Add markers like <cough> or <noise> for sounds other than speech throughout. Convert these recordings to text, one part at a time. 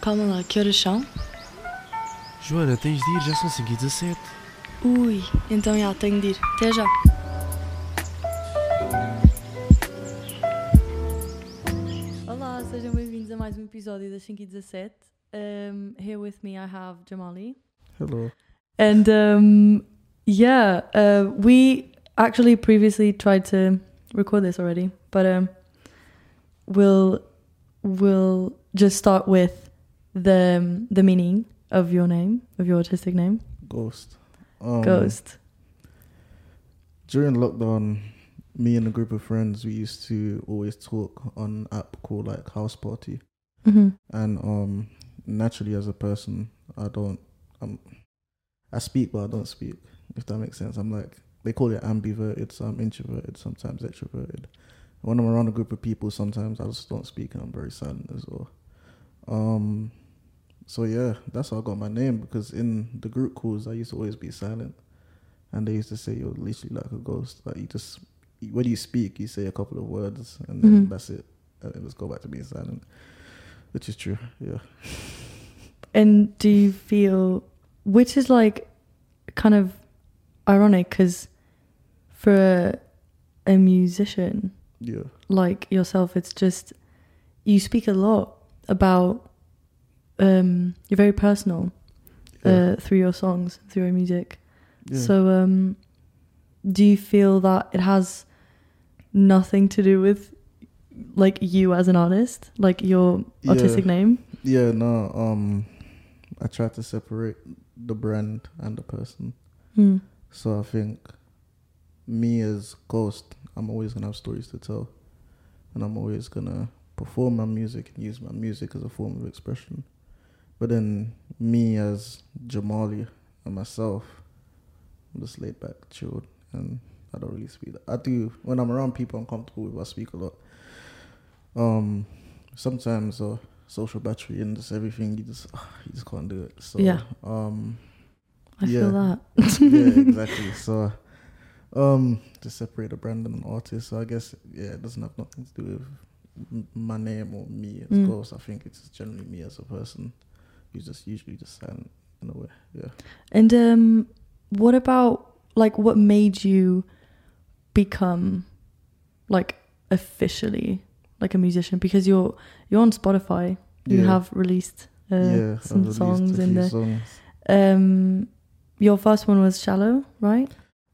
Calma lá, que horas são? Joana, tens de ir, já são 5 e 17. Ui, então já, tenho de ir. Até já. Olá, sejam bem-vindos a mais um episódio das 5 e 17. Um, here with me I have Jamali. Hello. And um, yeah, uh, we actually previously tried to record this already, but um, we'll we'll just start with the the meaning of your name, of your autistic name, Ghost. Um, Ghost. During lockdown, me and a group of friends we used to always talk on an app called like House Party, hmm and um, naturally as a person, I don't um, I speak but I don't speak. If that makes sense, I'm like they call it ambiverted, so I'm introverted, sometimes extroverted. When I'm around a group of people, sometimes I just don't speak and I'm very silent as well. Um, so yeah, that's how I got my name because in the group calls I used to always be silent, and they used to say you're literally like a ghost. Like you just when you speak, you say a couple of words and then Mhm. that's it, and then just go back to being silent, which is true. Yeah. <laughs> And do you feel, which is like kind of ironic because for a, a musician Yeah. like yourself, it's just you speak a lot about, um, you're very personal Yeah. uh, through your songs, through your music. yeah. So, um, do you feel that it has nothing to do with like you as an artist, like your Yeah. artistic name? Yeah, no, um I try to separate the brand and the person. Hmm. So I think me as Ghost, I'm always gonna have stories to tell. And I'm always gonna perform my music and use my music as a form of expression. But then me as Jamali and myself, I'm just laid back, chilled, and I don't really speak. I do when I'm around people I'm comfortable with. I speak a lot. Um, sometimes uh, social battery and just everything you just you just can't do it. So Yeah. um, I feel Yeah. that. <laughs> yeah, <laughs> exactly. So, um, to separate a brand and an artist, so I guess yeah, it doesn't have nothing to do with m- my name or me Of Mm. Ghost. I think it's generally me as a person who's just usually just silent in a way. Yeah. And um, what about like what made you become like officially like a musician? Because you're you're on Spotify. You Yeah. have released uh, yeah, some released songs in few the. songs. Um, your first one was "Shallow," right?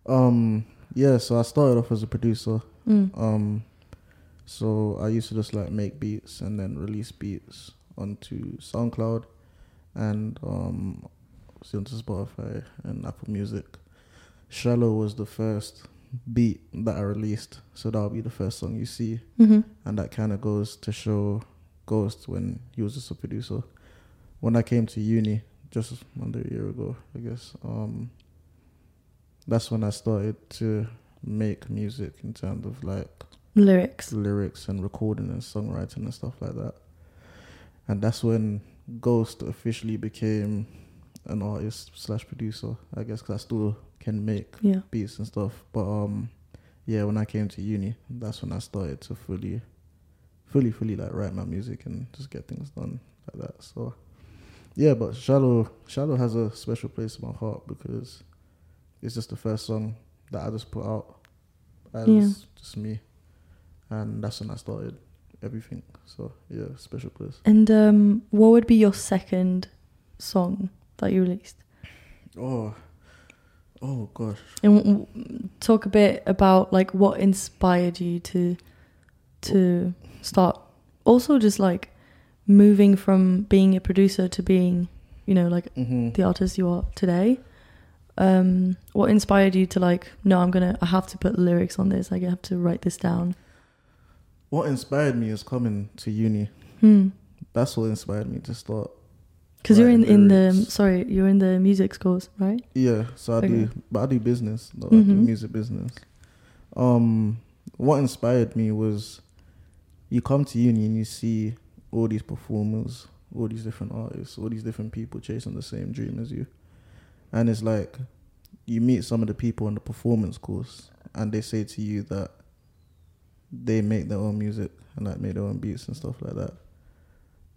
Um, yeah. So I started off as a producer. Mm. Um, so I used to just like make beats and then release beats onto SoundCloud and um, onto Spotify and Apple Music. Shallow was the first beat that I released, so that'll be the first song you see, hmm and that kind of goes to show Ghost when he was just a producer. When I came to uni, just under a year ago, I guess, um, that's when I started to make music in terms of like Lyrics. lyrics and recording and songwriting and stuff like that. And that's when Ghost officially became an artist slash producer, I guess, because I still can make Yeah. beats and stuff. But um, yeah, when I came to uni, that's when I started to fully, fully, fully like write my music and just get things done like that. So yeah, but Shallow, Shallow has a special place in my heart because it's just the first song that I just put out as Yeah. just me, and that's when I started everything. So yeah, special place. And um, what would be your second song that you released? Oh, oh gosh. And w- w- talk a bit about like what inspired you to to start. Also, just like moving from being a producer to being, you know, like hmm the artist you are today. Um, what inspired you to like? No, I'm gonna. I have to put lyrics on this. Like, I have to write this down. What inspired me is coming to uni. Hmm. That's what inspired me to start. Because you're in in the sorry, you're in the music schools, right? Yeah, so I Okay. do, but I do business. No, I do Mhm. music business. Um, what inspired me was you come to uni and you see all these performers, all these different artists, all these different people chasing the same dream as you, and it's like you meet some of the people in the performance course, and they say to you that they make their own music and like make their own beats and stuff like that.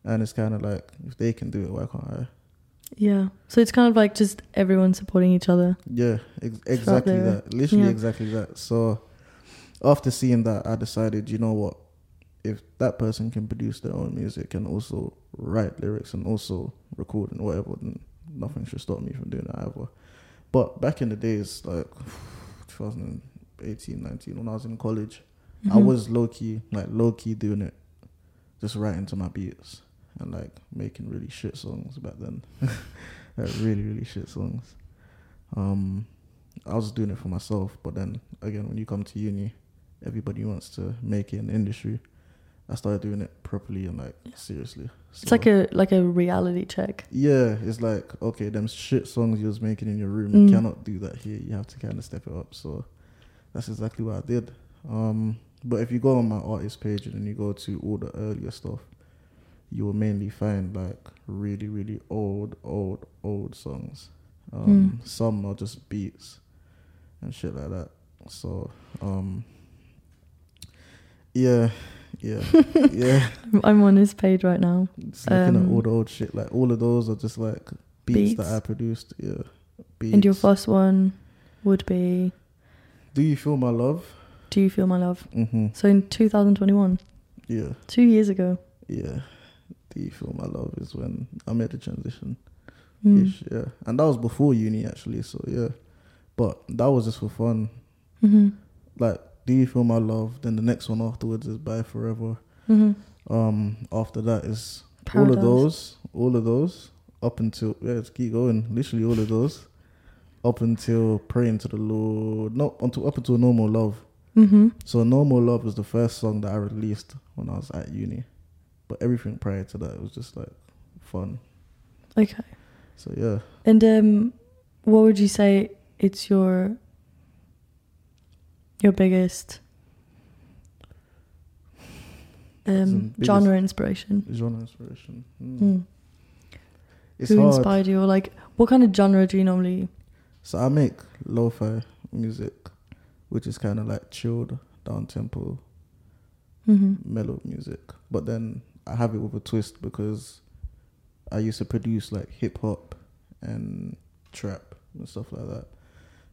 and it's kind of like if they can do it, why can't I? Yeah. So it's kind of like just everyone supporting each other. Yeah, ex- exactly that. Literally Yeah. exactly that. So after seeing that, I decided, you know what? If that person can produce their own music and also write lyrics and also record and whatever, then nothing should stop me from doing that either. But back in the days, like <sighs> 2018, 19, when I was in college, I Mhm. was low key, like low key doing it, just writing to my beats and like making really shit songs back then. <laughs> like really, really shit songs. Um, I was doing it for myself, but then again, when you come to uni, everybody wants to make it in the industry. I started doing it properly and like seriously. It's like a like a reality check. yeah, it's like okay, them shit songs you was making in your room, Mm. you cannot do that here. You have to kind of step it up. So that's exactly what I did. Um, but if you go on my artist page and then you go to all the earlier stuff, you will mainly find like really, really old, old, old songs. Um, Mm. Some are just beats and shit like that. So, um, yeah, yeah, <laughs> yeah. I'm on his page right now. Just looking at Um, all the old shit. Like all of those are just like beats, Beats. that I produced. Yeah, beats. And your first one would be Do you feel my love? Do You Feel My Love? Mm-hmm. So in 2021, Yeah, two years ago. yeah. Do you feel my love is when I made the transition. Mm. Ish, yeah, and that was before uni actually. So yeah, but that was just for fun. hmm Like, do you feel my love? Then the next one afterwards is bye forever. hmm Um, after that is all of those, all of those, up until yeah, let's keep going. Literally all of those, up until praying to the Lord. not until up until normal love. Hmm So normal love was the first song that I released when I was at uni, but everything prior to that was just like fun. Okay. So yeah, And um, what would you say it's your your biggest um, biggest- genre inspiration? genre inspiration. Mm. Mm. It's Who hard. inspired you? Or like, what kind of genre do you normally? So I make lo-fi music, which is kind of like chilled, down tempo, hmm mellow music. But then I have it with a twist because I used to produce like hip hop and trap and stuff like that.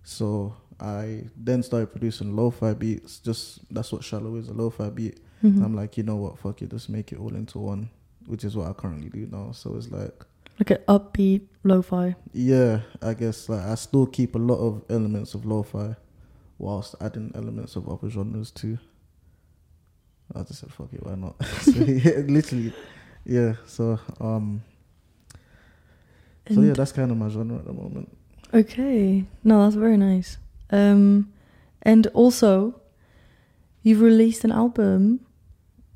So I then started producing lo-fi beats. Just that's what shallow is, a lo-fi beat. hmm I'm like, you know what, fuck it, just make it all into one, which is what I currently do now. So it's like, like an upbeat lo-fi. yeah, I guess like I still keep a lot of elements of lo-fi, whilst adding elements of other genres too. I just said, fuck it, why not? <laughs> so, <laughs> yeah, literally, yeah. So um, so yeah, that's kind of my genre at the moment. Okay. No, that's very nice. Um, and also, you've released an album,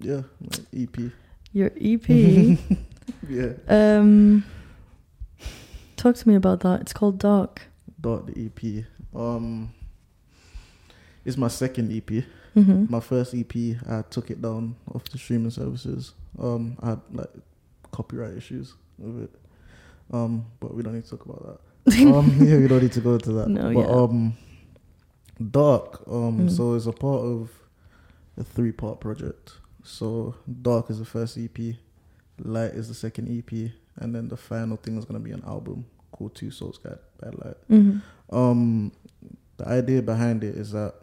Yeah, my EP. your EP. <laughs> yeah, um, talk to me about that. It's called Dark. dot the EP. Um, it's my second EP. hmm my first EP, I took it down off the streaming services. Um, I had like copyright issues with it. Um, but we don't need to talk about that. <laughs> um, yeah, we don't need to go into that. No, but yeah. um, Dark. Um, Mm. so it's a part of a three-part project. So Dark is the first EP, Light is the second EP, and then the final thing is gonna be an album called Two Souls Guide by Light. hmm Um, the idea behind it is that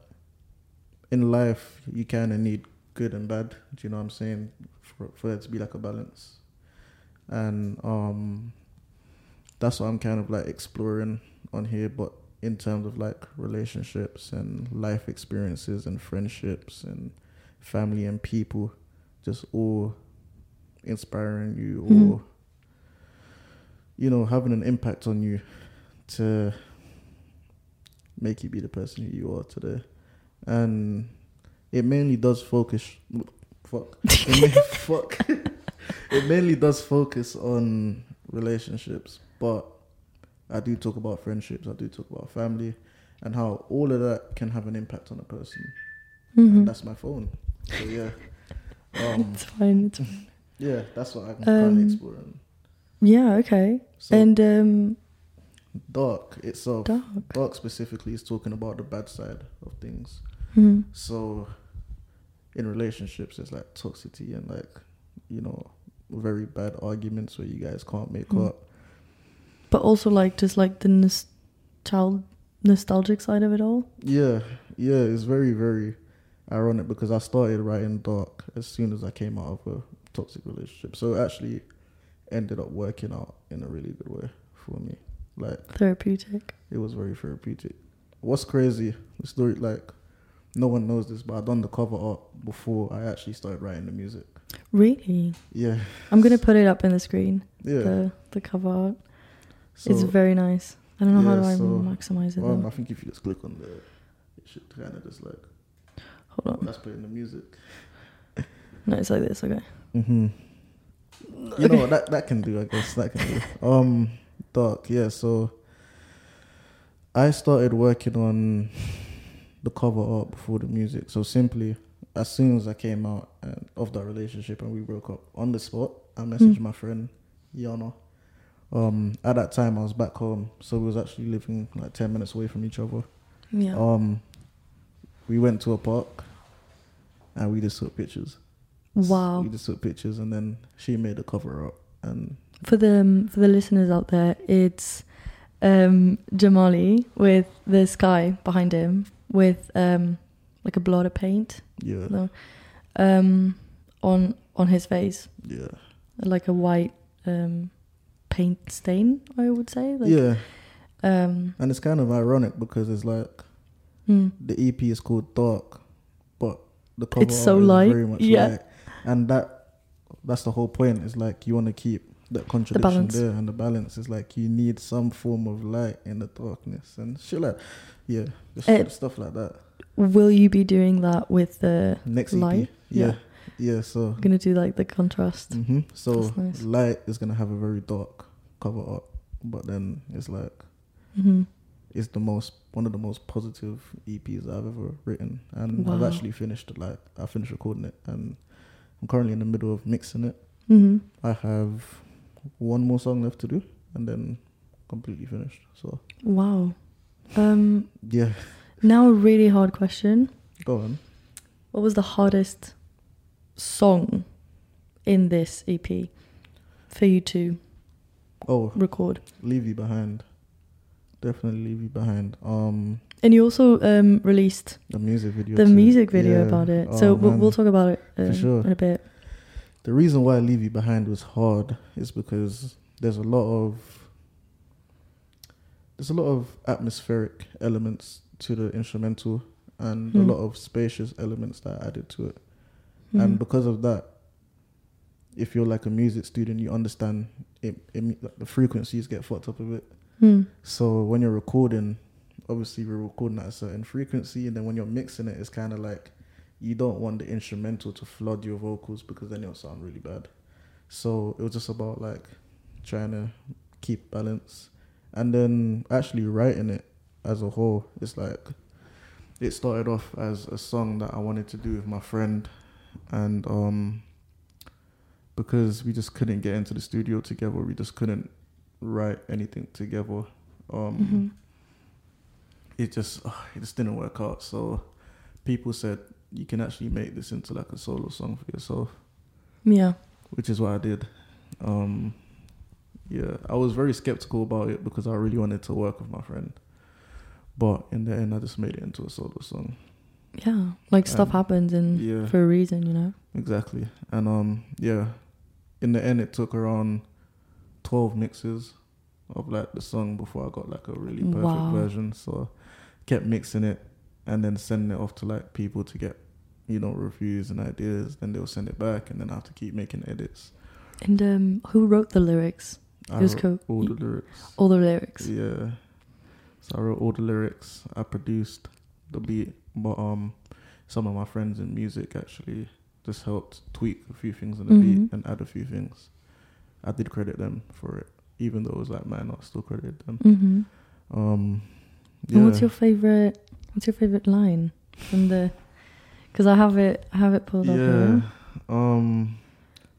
in life you kind of need good and bad. Do you know what I'm saying? For for it to be like a balance, and um, that's what I'm kind of like exploring on here. But in terms of like relationships and life experiences and friendships and family and people, just all inspiring you or Mhm. you know having an impact on you to make you be the person who you are today. And it mainly does focus. Fuck. <laughs> It, ma- fuck. it mainly does focus on relationships, but I do talk about friendships. I do talk about family, and how all of that can have an impact on a person. hmm And that's my phone. So yeah, <laughs> um, It's fine. It's fine. yeah, that's what I'm currently Um, exploring. Yeah. Okay. So and um, dark itself. Dark. Dark specifically is talking about the bad side of things. Mhm. So, in relationships, it's like toxicity and like, you know, very bad arguments where you guys can't make Mm. up. But also like just like the nostal- nostalgic side of it all. Yeah, yeah, it's very, very ironic because I started writing dark as soon as I came out of a toxic relationship. So it actually ended up working out in a really good way for me. Like Therapeutic. it was very therapeutic. What's crazy, the story like no one knows this, but I done the cover art before I actually started writing the music. Really? Yeah, I'm gonna put it up in the screen. yeah. The the cover art. so, it's very nice. I don't know how yeah, do I so, maximize it um, though. I think if you just click on the, it should kind of just like Hold on. that's putting the music. No, it's like this. Okay. Mm-hmm. You know what that that can do, I guess that can do. <laughs> Um, dark, yeah. So I started working on the cover up before the music. So simply, as soon as I came out of that relationship and we broke up on the spot, I messaged Mm. my friend Yana. Um, at that time I was back home, so we was actually living like ten minutes away from each other. Yeah. Um, we went to a park and we just took pictures. wow. We just took pictures and then she made the cover up. and For the um, for the listeners out there, it's um, Jamali with the sky behind him with um, like a blot of paint yeah, No. um, on on his face, yeah, like a white um, paint stain. I would say. Like, yeah. Um, And it's kind of ironic because it's like hmm. the EP is called Dark, but the cover It's so is light, very much yeah. light. And that that's the whole point. Is like you want to keep that contradiction balance. there, and the balance is like you need some form of light in the darkness and shit like yeah, Eh, stuff like that. Will you be doing that with the? Next light? EP, yeah, yeah. so I'm gonna do like the contrast. hmm So nice. light is gonna have a very dark cover art, but then it's like hmm it's the most one of the most positive EPs I've ever written, and I've actually finished it. Like I finished recording it, and I'm currently in the middle of mixing it. hmm I have one more song left to do, and then completely finished. So Wow. Um, yeah, now a really hard question. go on. What was the hardest song in this EP for you to Oh, record? leave you behind. Definitely leave you behind. Um, And you also um, released the music video. the too. music video Yeah. about it. Oh, so we'll, we'll talk about it For sure. in a bit. The reason why Leave You Behind was hard is because there's a lot of there's a lot of atmospheric elements to the instrumental and Hmm. a lot of spacious elements that are added to it. Mhm. And because of that, if you're like a music student, you understand it, it like the frequencies get fucked up a bit. Hmm. So when you're recording, obviously we're recording at a certain frequency, and then when you're mixing it, it's kind of like you don't want the instrumental to flood your vocals because then it'll sound really bad. So it was just about like trying to keep balance, and then actually writing it as a whole. It's like it started off as a song that I wanted to do with my friend, and um, because we just couldn't get into the studio together, we just couldn't write anything together. Um, Mhm. It just it just didn't work out. So people said you can actually make this into like a solo song for yourself, Yeah. which is what I did. Um, yeah, I was very skeptical about it because I really wanted to work with my friend, but in the end, I just made it into a solo song. Yeah. Like stuff Um, happens and yeah. for a reason, you know? Exactly. And um yeah, in the end it took around 12 mixes of like the song before I got like a really perfect Wow. version. So kept mixing it and then sending it off to like people to get you know reviews and ideas. Then they'll send it back and then I have to keep making edits. And um, who wrote the lyrics? I Who's wrote co- all the lyrics. All the lyrics. Yeah. So I wrote all the lyrics. I produced the beat, but um, some of my friends in music actually just helped tweak a few things in the Mhm. beat and add a few things. I did credit them for it, even though it was like mine. I still credited them. hmm Um, And what's your favorite? What's your favorite line from the? Because I have it, I have it pulled up yeah. Um,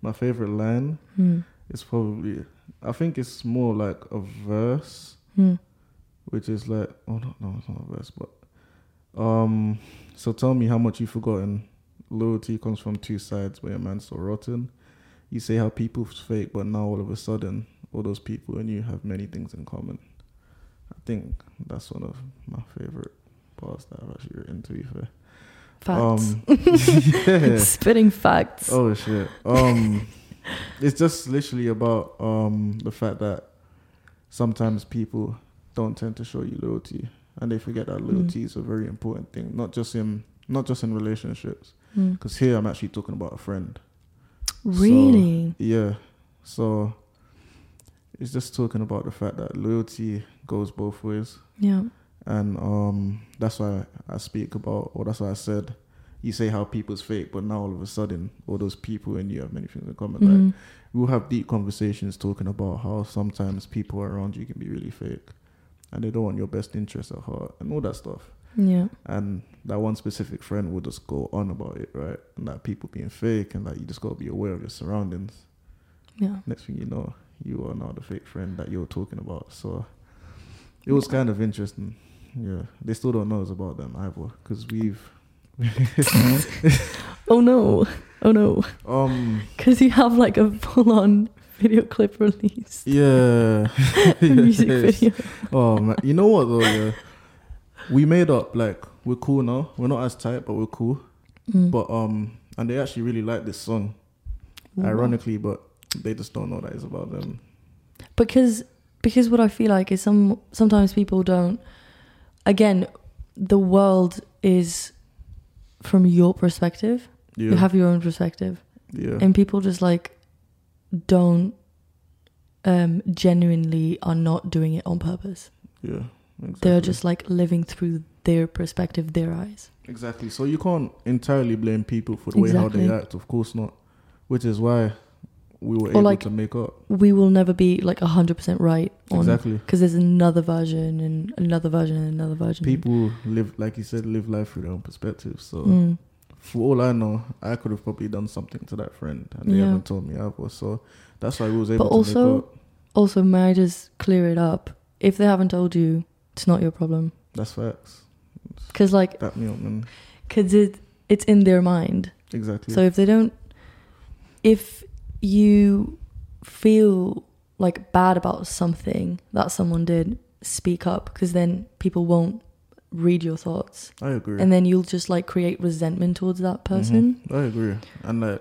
my favorite line Hmm. is probably. I think it's more like a verse. Hmm. which is like oh no no it's not a verse but um so tell me how much you've forgotten loyalty comes from two sides but your man's so rotten you say how people's fake, but now all of a sudden, all those people and you have many things in common. I think that's one of my favorite parts that I've actually written. To be fair, Facts. Um, <laughs> <laughs> yeah. Spitting facts. Oh shit. Um, it's just literally about um the fact that sometimes people don't tend to show you loyalty, and they forget that loyalty is a very important thing, not just in not just in relationships. Mm. Because here I'm actually talking about a friend. Really? Yeah. So it's just talking about the fact that loyalty goes both ways. Yeah. And um that's why I speak about or that's why I said you say how people's fake, but now all of a sudden all those people and you have many things in common. Like Mhm. we'll have deep conversations talking about how sometimes people around you can be really fake and they don't want your best interest at heart and all that stuff. Yeah. And that one specific friend will just go on about it, right? And that people being fake and that you just gotta be aware of your surroundings. Yeah. Next thing you know, you are now the fake friend that you're talking about. So it was kind of interesting. Yeah, they still don't know it's about them either because we've <laughs> Oh no. Oh no. um Because you have like a full on video clip release. yeah <laughs> Music <laughs> Yes. video. Oh man, you know what though? Yeah, we made up like we're cool now. We're not as tight, but we're cool. Mm. But um, and they actually really like this song, ironically, but they just don't know that it's about them. because because what I feel like is some sometimes people don't. Again, the world is from your perspective. Yeah, You have your own perspective, yeah, and people just like don't um genuinely are not doing it on purpose. yeah. Exactly. They're just like living through their perspective, their eyes. exactly. So you can't entirely blame people for the way how they act. Of course not. Which is why we were Or able like- to make up. We will never be like hundred percent right on Exactly. because there's another version and another version and another version. People live, like you said, live life through their own perspective. So. Mm. for all I know, I could have probably done something to that friend, and they Yeah. haven't told me either. So that's why we was able But to also- make up. Also, may I just clear it up? If they haven't told you, it's not your problem. That's facts. Because like, That me up, man. cause it it's in their mind. Exactly. So if they don't, if you feel like bad about something that someone did, speak up. Because then people won't read your thoughts, I agree. and then you'll just like create resentment towards that person. Mhm. I agree. And like,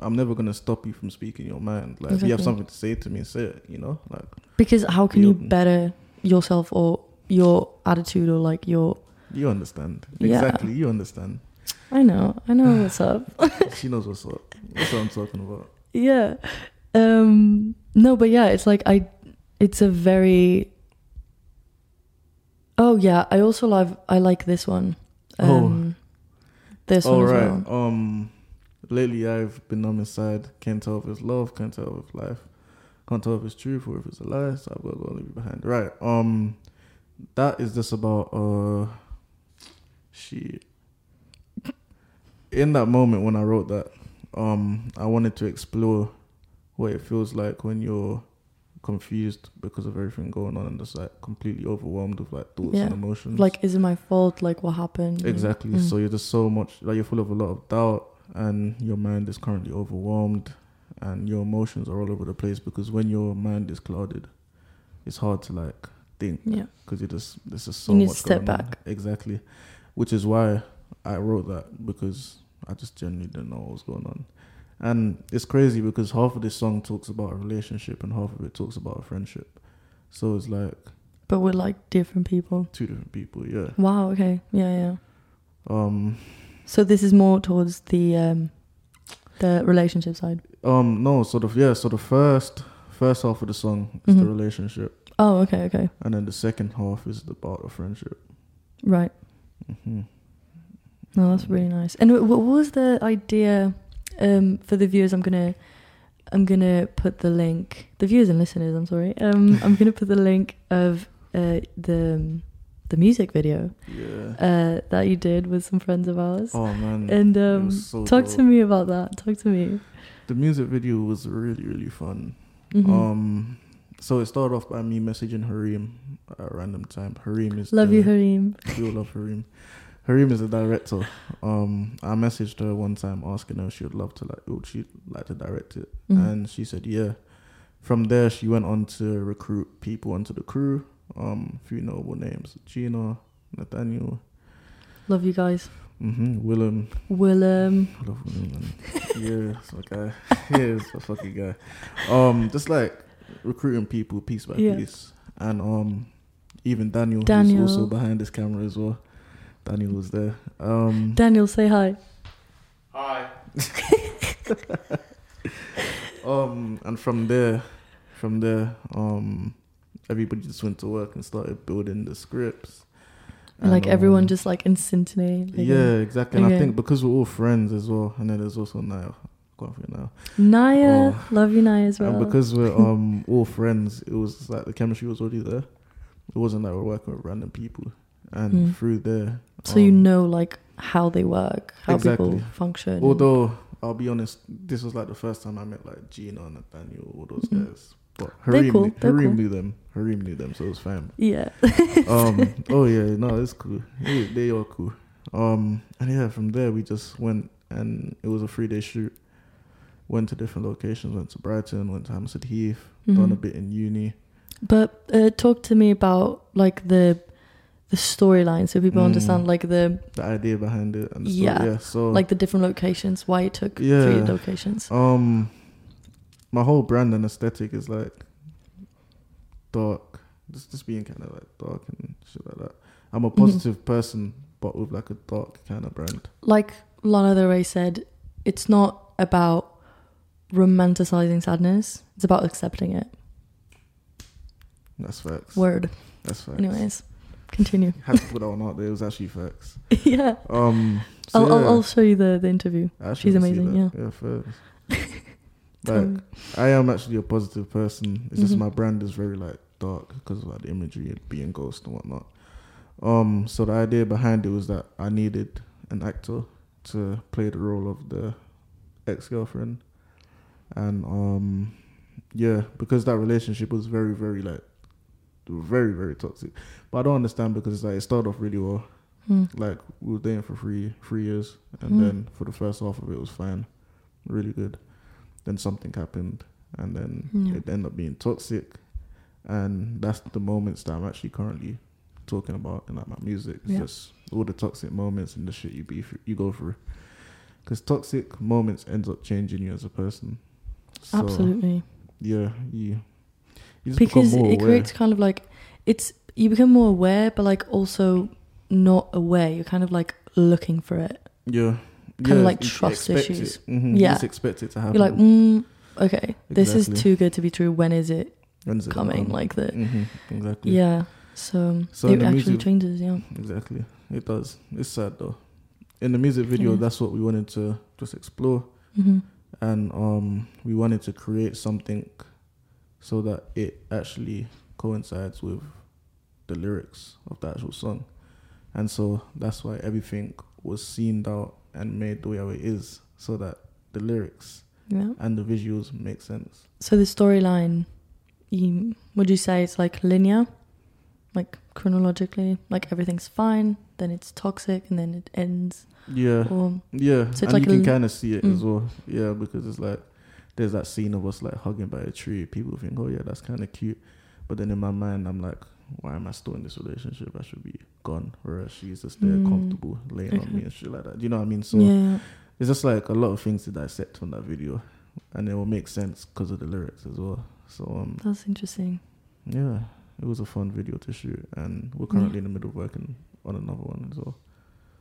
I'm never gonna stop you from speaking your mind. Like, if you have something to say to me, say it. You know, like Because how can you better yourself or your attitude or like your? you understand. Yeah. Exactly. You understand. I know, I know what's up. <laughs> she knows what's up. That's what I'm talking about. Yeah um no but yeah it's like i it's a very oh yeah i also love i like this one um this All one as right. well Um, lately I've been on his side. Can't tell if it's love. Can't tell if it's life. Can't tell if it's truth or if it's a lie. So I've got to leave it behind. Right. Um, that is just about uh, shit. In that moment when I wrote that, um, I wanted to explore what it feels like when you're confused because of everything going on and just like completely overwhelmed with like thoughts Yeah. and emotions. like is it my fault like what happened Exactly. Mm. So you're just so much like you're full of a lot of doubt, and your mind is currently overwhelmed, and your emotions are all over the place because when your mind is clouded, it's hard to like think yeah because you just there's just so You need to much step going on. back. Exactly, which is why I wrote that because I just genuinely didn't know what was going on. And it's crazy because half of this song talks about a relationship and half of it talks about a friendship. So it's like but we're like different people two different people, yeah. wow okay yeah yeah Um so this is more towards the um the relationship side Um, no, sort of yeah. So the first first half of the song is the Mhm. relationship, oh okay okay and then the second half is about a friendship. right hmm No, that's really nice. And what was the idea um, for the viewers? I'm gonna, I'm gonna put the link. The viewers and listeners, I'm sorry. Um, <laughs> I'm gonna put the link of uh, the the music video Yeah. uh, that you did with some friends of ours. Oh man. and um, so talk to me about that. Talk to me. The music video was really really fun. Mhm. Um, so it started off by me messaging Harim at a random time. Harim is Love the, you, Harim. We all love Harim. <laughs> Harim is the director. Um, I messaged her one time asking her if she would love to like, would she like to direct it, Mhm. and she said yeah. From there, she went on to recruit people onto the crew. Um, a few notable names: Gina, Nathaniel, Love you guys. hmm Willem. Willem. I love Willem. Yeah, my guy. <laughs> Yeah, a fucking guy. Um, just like recruiting people piece by Yeah. piece, and um, even Daniel, Daniel. who's also behind this camera as well. Daniel was there. Um, Daniel, say hi. Hi. <laughs> um, and from there, from there, um, everybody just went to work and started building the scripts. And like And, everyone um, just like instantly. like, yeah, exactly. And I think because we're all friends as well, and then there's also Naya. Go on for it now. Naya. Oh. Love you, Naya, as well. And because we're <laughs> um all friends, it was like the chemistry was already there. It wasn't like we're working with random people, and Mm. through there. So you um, know like how they work, how people function. Although I'll be honest, this was like the first time I met like Gina and Nathaniel, all those Mhm. guys. But Harim, cool, Harim cool. knew them. Harim knew them, so it was fine. yeah. Um. <laughs> oh yeah, no, it's cool. They, they are cool. Um. And yeah, from there we just went, and it was a three day shoot. Went to different locations. Went to Brighton. Went to Hampstead Heath. Done a bit in uni. But uh, talk to me about like the the storyline, so people Mm. understand like the the idea behind it and the Yeah. story. Yeah. So like the different locations, why it took three Yeah. locations. um my whole brand and aesthetic is like dark. Just just being kind of like dark and shit like that. I'm a Mm-hmm. positive person but with like a dark kind of brand. Like Lana Del Rey said, it's not about romanticizing sadness; it's about accepting it. That's facts. Word. That's facts. Anyways, continue. Had to put that one out there. It was actually facts. <laughs> yeah, Um so I'll, I'll I'll show you the the interview. She's amazing, that. Yeah, first. <laughs> Like. I am actually a positive person. It's just Mhm. my brand is very like dark because of like the imagery and being ghost and whatnot. Um, so the idea behind it was that I needed an actor to play the role of the ex girlfriend, and um, yeah, because that relationship was very, very like very, very toxic. But I don't understand because it's like it started off really well. Hmm. Like we were dating for three three years, and Mm. then for the first half of it was fine, really good. Then something happened, and then Yeah. it ended up being toxic, and that's the moments that I'm actually currently talking about in like my music. It's Yeah. just all the toxic moments and the shit you be you go through, because toxic moments ends up changing you as a person. So, Absolutely. Yeah, you. Because it creates kind of like it's you become more aware but like also not aware you're kind of like looking for it Yeah. Kinda like trust issues. It. hmm Yeah. You just expect it to happen. you're like mm, okay this is too good to be true when is it When is it coming like the Mhm, Exactly. yeah so, So it actually music- changes yeah Exactly. It does. It's sad though. In the music video, Yeah. that's what we wanted to just explore, hmm and um, we wanted to create something so that it actually coincides with the lyrics of the actual song, and so that's why everything was seen out and made the way how it is, so that the lyrics yeah and the visuals make sense. so the storyline you would you say it's like linear like chronologically like everything's fine then it's toxic and then it ends Yeah. or Yeah, So and like you can kind of see it as Mm. well. Yeah, because it's like there's that scene of us like hugging by a tree. People think, oh yeah, that's kind of cute, but then in my mind, I'm like, why am I still in this relationship? I should be gone. Whereas she's just there, Mm. comfortable, laying on me and shit like that. Do you know what I mean? So yeah it's just like a lot of things to dissect from that video, and it will make sense because of the lyrics as well. So um, that's interesting yeah, it was a fun video to shoot, and we're Yeah. currently in the middle of working on another one as well.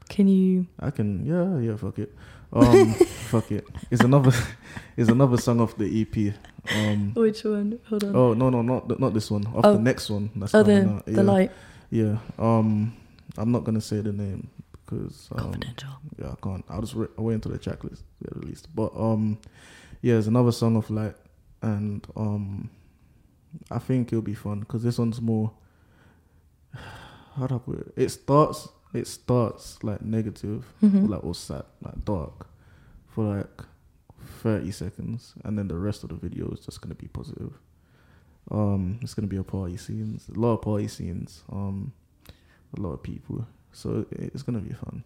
Can you I can yeah yeah fuck it. Um <laughs> fuck it. It's another it's another song off the EP um which one? Hold on. oh no no not th- not this one. Off Oh. the next one that's Oh, the out. the yeah. light. Yeah um I'm not gonna say the name because um, confidential. yeah I can't. I'll just re- I'll wait until the track list get released. But um yeah it's another song of light and um I think it'll be fun because this one's more <sighs> how do I put it? It starts it starts like negative Mhm. like or sad, like dark, for like thirty seconds, and then the rest of the video is just gonna be positive. Um, it's gonna be a party scenes, a lot of party scenes. Um, a lot of people, so it- it's gonna be fun,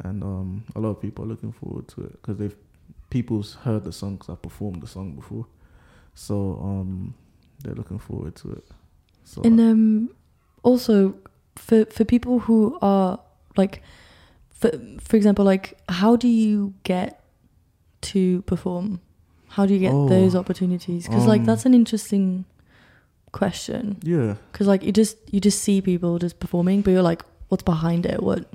and um, a lot of people are looking forward to it because they've people's heard the song because I performed the song before, so um, they're looking forward to it. So And um, also for for people who are like, for for example, like how do you get to perform? How do you get Oh, those opportunities? Because like um, that's an interesting question. yeah, Because like you just you just see people just performing, but you're like, what's behind it? What?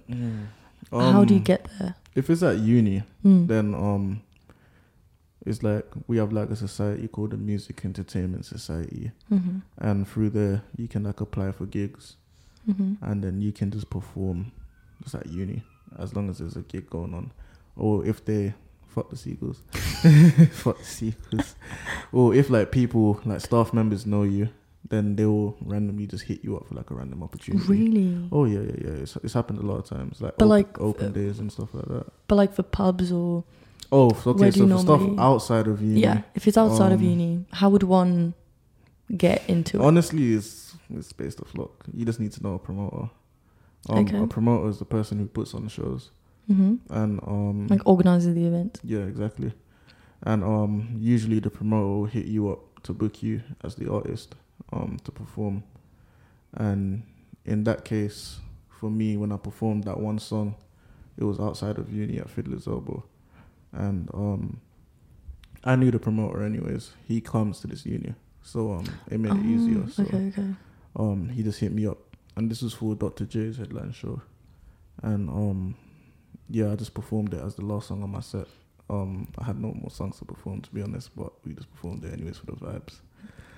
how do you Um, get there? if it's at uni? Mm. then um it's like we have like a society called the music entertainment society hmm and through there you can like apply for gigs hmm and then you can just perform just at uni as long as there's a gig going on. Or if they fuck the seagulls. <laughs> Fuck the seagulls. Or if like people like staff members know you then they will randomly just hit you up for like a random opportunity. Really? oh yeah yeah yeah. It's, it's happened a lot of times like But, op- like, open uh, days and stuff like that. But like for pubs or oh okay Where so for stuff outside of uni yeah, if it's outside of um, uni, how would one get into it? Honestly, it's it's based off luck. You just need to know a promoter. Um, Okay. A promoter is the person who puts on the shows, hmm and um, Like organizes the event. yeah, exactly. And um, usually the promoter will hit you up to book you as the artist um to perform. And in that case, for me, when I performed that one song, it was outside of uni at Fiddler's Elbow, and um, I knew the promoter anyways. He comes to this uni, so um, it made it easier. Oh, So Okay, okay. Um he just hit me up and this was for Dr. J's headline show and um yeah I just performed it as the last song on my set um I had no more songs to perform to be honest but we just performed it anyways for the vibes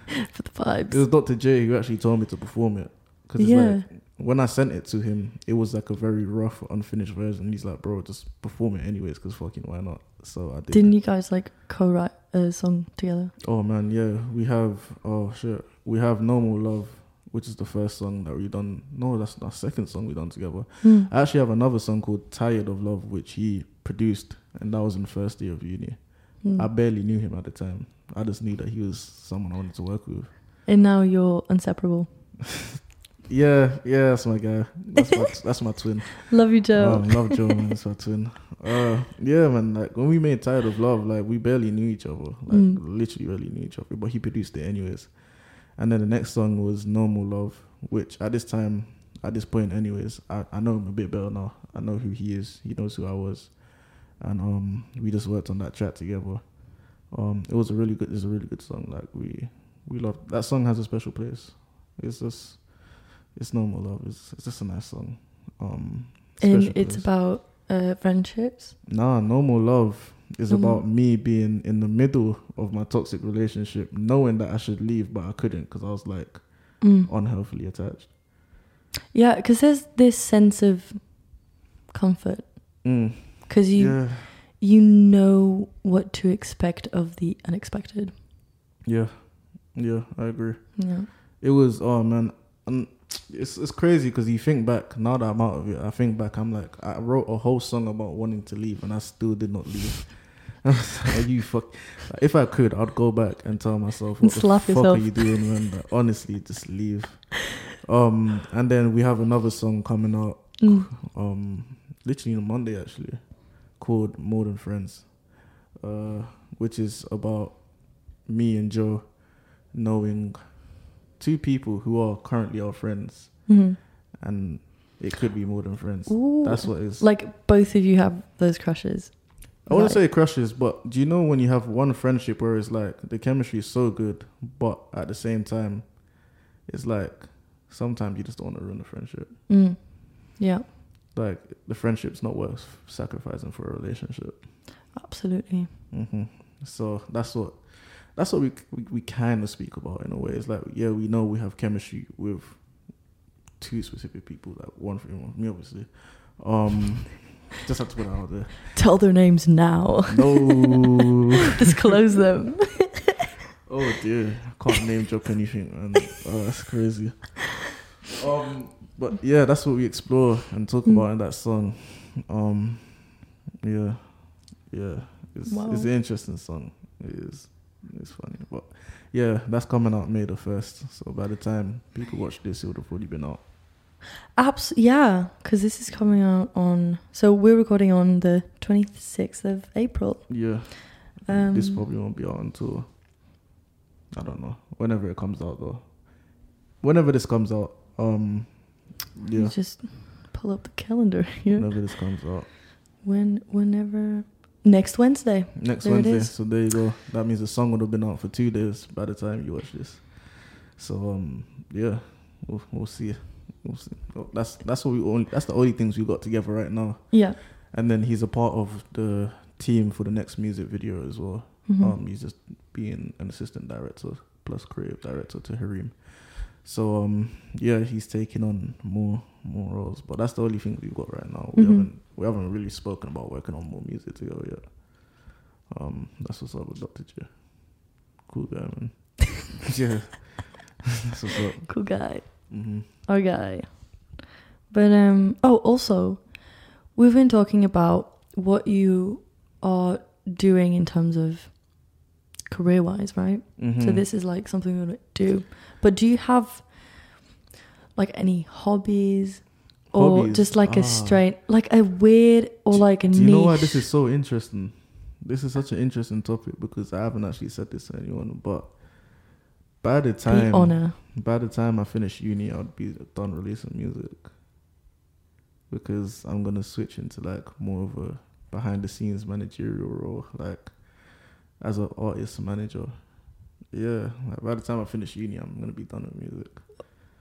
<laughs> For the vibes. it was Dr. J who actually told me to perform it because Yeah. like when I sent it to him it was like a very rough unfinished version he's like bro just perform it anyways because fucking why not so I did Didn't you guys like co-write a song together? Oh man, yeah, we have. Oh shit, we have "No More Love," which is the first song that we done. No, that's our second song we done together. Hmm. I actually have another song called "Tired of Love," which he produced, and that was in first year of uni. Hmm. I barely knew him at the time. I just knew that he was someone I wanted to work with. And now you're inseparable. <laughs> Yeah, yeah, that's my guy. That's my, <laughs> that's my twin. Love you, Joe. Um, love Joe, man. That's my <laughs> twin. Uh, yeah, man. Like when we made "Tired of Love," like we barely knew each other. Like Mm. literally barely knew each other. But he produced it anyways. And then the next song was Normal Love," which at this time, at this point, anyways, I, I know him a bit better now. I know who he is. He knows who I was, and um, we just worked on that track together. Um, it was a really good. It's a really good song. Like we we love that song. Has a special place. It's just it's normal love. It's it's just a nice song. Um, and it's place. about uh, friendships. Nah, normal love is more- about me being in the middle of my toxic relationship, knowing that I should leave, but I couldn't because I was like Mm. unhealthily attached. Yeah, because there's this sense of comfort. Mm. Because you yeah, you know what to expect of the unexpected. yeah, yeah. I agree. Yeah. It was oh man, and it's it's crazy because you think back now that I'm out of it. I think back, I'm like I wrote a whole song about wanting to leave, and I still did not leave. <laughs> Are you fuck? If I could, I'd go back and tell myself, "What the fuck yourself." are you doing, man?" Like, honestly, just leave. Um, and then we have another song coming out, Mm. um, literally on Monday actually, called "More Than Friends," uh, which is about me and Joe knowing two people who are currently our friends, Mhm. and it could be more than friends. Ooh. That's what it is. like both of you have those crushes. I want Like- to say crushes, but do you know when you have one friendship where it's like the chemistry is so good, but at the same time, it's like sometimes you just don't want to ruin the friendship. Mm. Yeah, Like the friendship's not worth sacrificing for a relationship. absolutely. hmm So that's what that's what we we, we kind of speak about in a way. It's like yeah, we know we have chemistry with two specific people. Like one for me obviously. Um, <laughs> just have to put it out there. Tell their names now. No. <laughs> Disclose them. <laughs> Oh dear, I can't name drop anything, man. Oh, that's crazy. Um, but yeah, that's what we explore and talk Mm. about in that song. Um, yeah, yeah, it's Wow. it's an interesting song. It is, it's funny, but yeah, that's coming out May the first. So by the time people watch this, it would have already been out. Abs- yeah, because this is coming out on. So we're recording on the 26th of April. Yeah. Um, this probably won't be out until I don't know. Whenever it comes out though. Whenever this comes out. Um yeah. Just pull up the calendar <laughs> here. Whenever this comes out. When, whenever. Next Wednesday. Next There Wednesday. So there you go. That means the song would have been out for two days by the time you watch this. So um yeah, we'll we'll see. We'll That's that's what we only that's the only things we got together right now. Yeah. And then he's a part of the team for the next music video as well. Mhm. Um, he's just being an assistant director plus creative director to Harim. So um, yeah, he's taking on more more roles, but that's the only thing we've got right now. We Mhm. haven't we haven't really spoken about working on more music together yet. Um, that's what's up with Doctor J. Cool guy, man. <laughs> <laughs> yeah, <laughs> that's what's up. Cool guy. Hmm Our guy. But um oh also we've been talking about what you are doing in terms of career wise, right? hmm So this is like something we want to do. But do you have like any hobbies or Hobbies? just like a Ah. straight like a weird or like a Do niche? you know why this is so interesting? This is such an interesting topic because I haven't actually said this to anyone, but by the time honor. by the time I finish uni, I'd be done releasing music because I'm gonna switch into like more of a behind the scenes managerial role, like as an artist manager. Yeah, like by the time I finish uni, I'm gonna be done with music.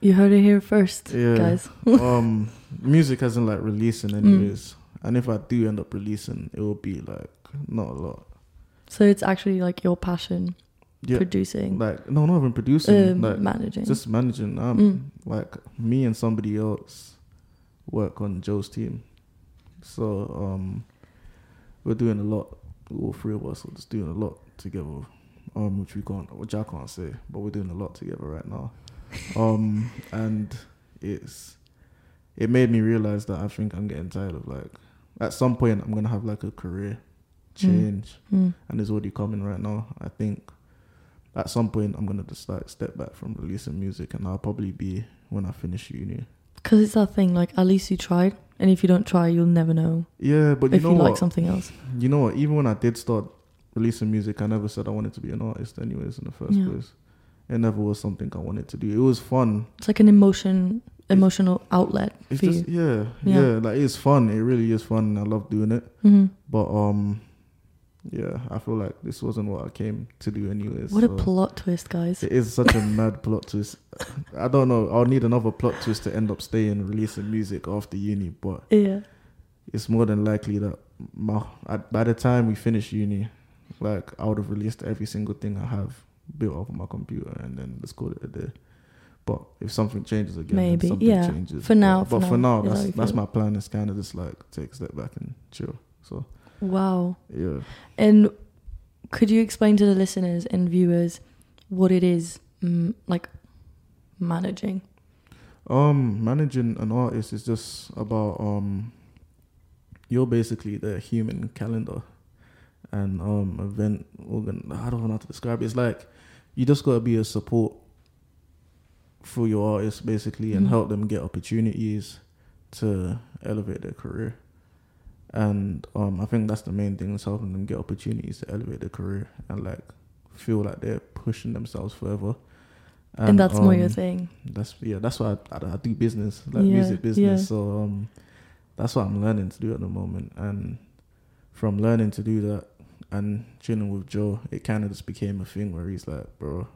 You heard it here first, Yeah. guys. <laughs> um, music hasn't like releasing Mm. anyways, and if I do end up releasing, it will be like not a lot. So it's actually like your passion Yeah, producing, like no, not even producing, um, like managing. just managing. Um, Mm. like me and somebody else work on Joe's team, so um, we're doing a lot. All three of us are just doing a lot together, um, which we can't, which I can't say, but we're doing a lot together right now. <laughs> Um, and it's it made me realize that I think I'm getting tired of like at some point I'm gonna have like a career change Mm. and it's already coming right now. I think at some point I'm gonna just like step back from releasing music, and I'll probably be when I finish uni. Because it's that thing, like at least you tried, and if you don't try, you'll never know Yeah, but you know you what? like something else. You know what? Even when I did start releasing music, I never said I wanted to be an artist, anyways. In the first Yeah. place, it never was something I wanted to do. It was fun. It's like an emotion, emotional outlet It's for just you. yeah, Yeah. yeah, Like it's fun. It really is fun. and I love doing it. hmm But um, yeah, I feel like this wasn't what I came to do, anyways. What a plot twist, guys! It is such a mad plot twist. I don't know. I'll need another plot twist to end up staying releasing music after uni, but Yeah, it's more than likely that my by the time we finish uni, like I would have released every single thing I have built up on my computer, and then let's call it a day. But if something changes again, Maybe, something yeah. changes. For now, but, for but for now, now, is how that's that's my plan. Is kind of just like take a step back and chill. So wow. yeah. And could you explain to the listeners and viewers what it is, mm, like managing? Um, managing an artist is just about um, you're basically the human calendar and um event organ. I don't know how to describe it. It's like you just gotta be a support for your artists basically and Mhm. help them get opportunities to elevate their career. And um, I think that's the main thing is helping them get opportunities to elevate their career and like feel like they're pushing themselves further. And, that's more your um, thing. that's yeah. That's why I, I, I do business, like Yeah, music business. yeah. So um, that's what I'm learning to do at the moment. And from learning to do that and chilling with Joe, it kind of just became a thing where he's like, "Bro, like,"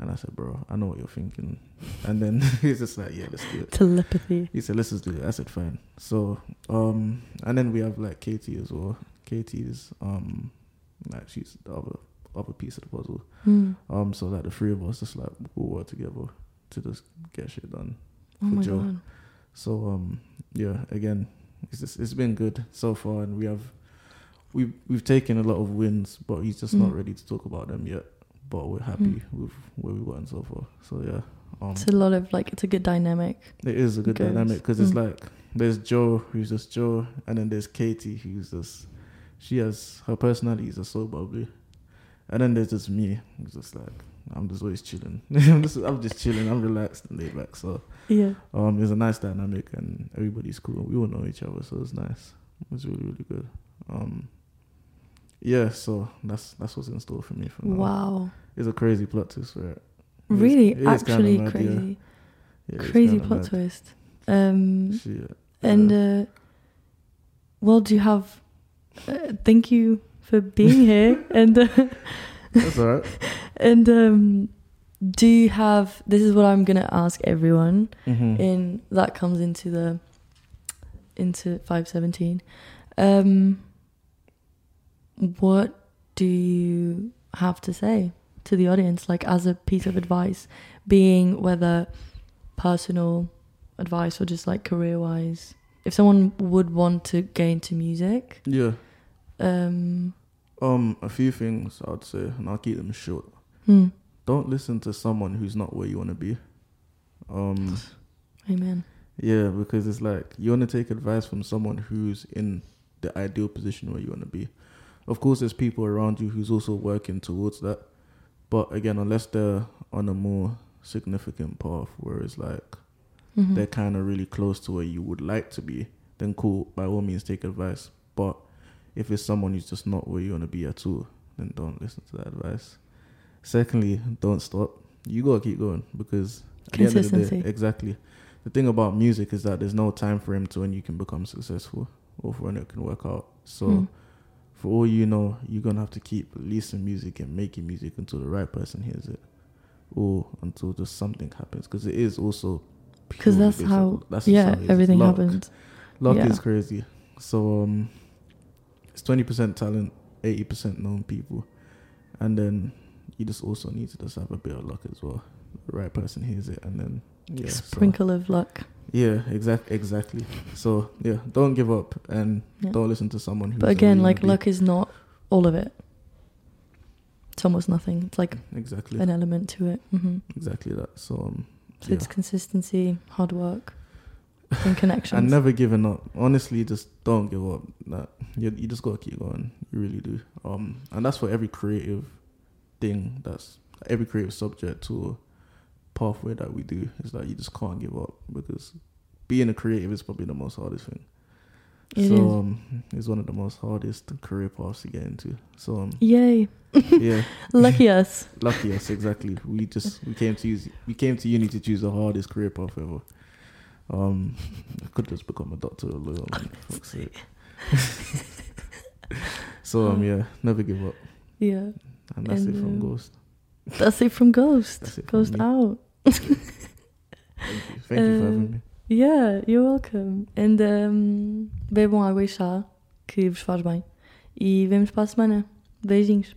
and I said, "Bro, I know what you're thinking." And then <laughs> he's just like, "Yeah, let's do it." Telepathy. He said, "Let's just do it." I said, "Fine." So um, and then we have like Katie as well. Katie is um, like she's the other other piece of the puzzle. Mm. Um, so like the three of us just like we'll work together to just get shit done. Oh For my Joe. god. So um, yeah, again, it's just, it's been good so far, and we have we've we've taken a lot of wins, but he's just not Mm. ready to talk about them yet. But we're happy with where we've gotten so far. So yeah, um, It's a lot of like it's a good dynamic. it is a good Goes. dynamic because it's Mm. like there's Joe who's just Joe, and then there's Katie who's just she has her personality is just so bubbly, And then there's just me. It's just like I'm just always chilling. <laughs> I'm just I'm just chilling. I'm relaxed and laid back. So Yeah. um, it's a nice dynamic, and everybody's cool. We all know each other, so it's nice. It's really really good. Um, yeah. So that's that's what's in store for me. For now. Wow. It's a crazy plot twist, right? Is- Really, is actually mad, yeah. crazy, Yeah, it's crazy plot mad. twist. Um, Shit. and uh, well, do you have? Uh, thank you for being <laughs> here, and uh, that's alright. <laughs> and um, do you have? This is what I'm gonna ask everyone. Mm-hmm. in that comes into the into 517 um what do you have to say to the audience like as a piece of advice being whether personal advice or just like career wise if someone would want to get into music Yeah. um Um, a few things I'd say, and I'll keep them short. hmm, Don't listen to someone who's not where you want to be. Um, amen yeah, because it's like you want to take advice from someone who's in the ideal position where you want to be. Of course, there's people around you who's also working towards that, but again, unless they're on a more significant path where it's like Mhm. they're kind of really close to where you would like to be, then cool. By all means, take advice. But if it's someone who's just not where you want to be at all, then don't listen to that advice. Secondly, don't stop. You gotta keep going because at the end of the day, exactly. The thing about music is that there's no time frame to when you can become successful or for when it can work out. So, Hmm. For all you know, you're gonna have to keep releasing music and making music until the right person hears it, or until just something happens. Because it is also because that's how on- that's yeah how everything Luck. happens Luck Yeah. is crazy. So um, it's twenty percent talent, eighty percent known people, and then you just also need to just have a bit of luck as well. The right person hears it, and then yeah, so- sprinkle of luck yeah, exact, exactly. So yeah, don't give up and Yeah. don't listen to someone who. But again, like luck is not all of it. It's almost nothing. It's like exactly, an element to it. Mm-hmm. exactly that. So um, So yeah. it's consistency, hard work, and connections. and never giving up. Honestly, just don't give up. That you, you just gotta keep going. You really do. Um, and that's for every creative thing. That's every creative subject or pathway that we do. Is that you just can't give up because being a creative is probably the most hardest thing. It so um, it's one of the most hardest career paths to get into. So um, Yay! <laughs> yeah, Lucky us. <laughs> lucky us exactly. We just we came to use we came to uni to choose the hardest career path ever. Um, I could just become a doctor or lawyer, man. Fuck's sake. <laughs> so um, yeah, never give up, Yeah, and that's And, it from um, Ghost. That's it from Ghost. It Ghost me. out. Thank you, thank you for having me. Yeah, you're welcome. And um, bebam água e chá, que vos faz bem. E vemos para a semana. Beijinhos.